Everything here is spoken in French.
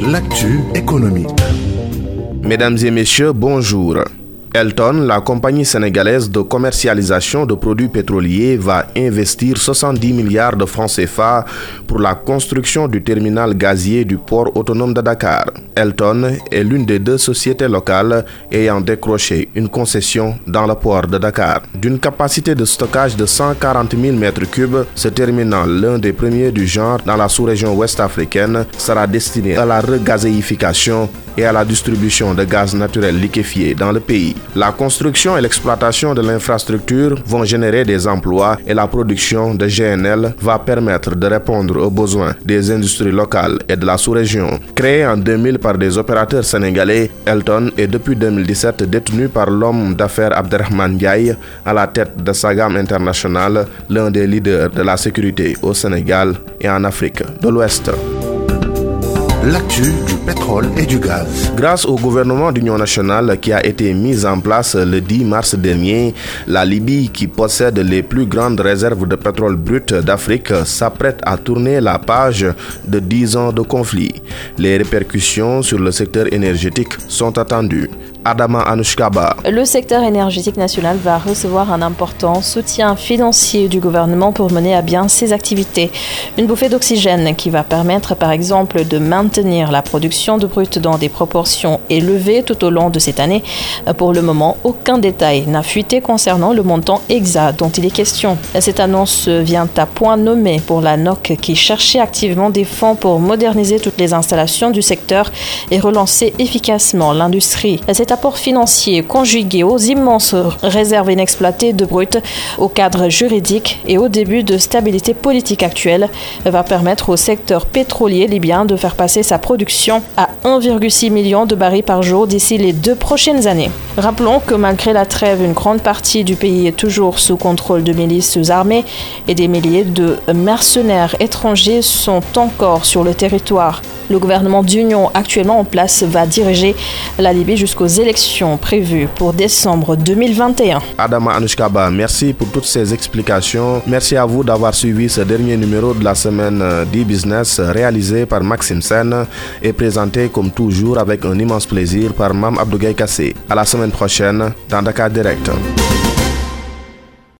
L'actu économique. Mesdames et messieurs, bonjour. Elton, la compagnie sénégalaise de commercialisation de produits pétroliers, va investir 70 milliards de francs CFA pour la construction du terminal gazier du port autonome de Dakar. Elton est l'une des deux sociétés locales ayant décroché une concession dans le port de Dakar. D'une capacité de stockage de 140 000 m3, ce terminal, l'un des premiers du genre dans la sous-région ouest africaine, sera destiné à la regazéification et à la distribution de gaz naturel liquéfié dans le pays. La construction et l'exploitation de l'infrastructure vont générer des emplois et la production de GNL va permettre de répondre aux besoins des industries locales et de la sous-région. Créé en 2000 par des opérateurs sénégalais, Elton est depuis 2017 détenu par l'homme d'affaires Abderrahman Ndiaye à la tête de Sagam International, l'un des leaders de la sécurité au Sénégal et en Afrique de l'Ouest l'actu du pétrole et du gaz. Grâce au gouvernement d'union nationale qui a été mis en place le 10 mars dernier, la Libye, qui possède les plus grandes réserves de pétrole brut d'Afrique, s'apprête à tourner la page de 10 ans de conflit. Les répercussions sur le secteur énergétique sont attendues. Adama Anushkaba. Le secteur énergétique national va recevoir un important soutien financier du gouvernement pour mener à bien ses activités. Une bouffée d'oxygène qui va permettre par exemple de maintenir la production de brut dans des proportions élevées tout au long de cette année. Pour le moment, aucun détail n'a fuité concernant le montant exact dont il est question. Cette annonce vient à point nommé pour la NOC qui cherchait activement des fonds pour moderniser toutes les installations du secteur et relancer efficacement l'industrie apport financier conjugué aux immenses réserves inexploitées de brut, au cadre juridique et au début de stabilité politique actuelle, va permettre au secteur pétrolier libyen de faire passer sa production à 1,6 million de barils par jour d'ici les deux prochaines années. Rappelons que malgré la trêve, une grande partie du pays est toujours sous contrôle de milices armées et des milliers de mercenaires étrangers sont encore sur le territoire. Le gouvernement d'union actuellement en place va diriger la Libye jusqu'aux élections prévues pour décembre 2021. Adama Anushkaba, merci pour toutes ces explications. Merci à vous d'avoir suivi ce dernier numéro de la semaine d'e-business réalisé par Maxime Sen et présenté comme toujours avec un immense plaisir par Mam Abdougaï Kassé. À la semaine prochaine dans Dakar Direct.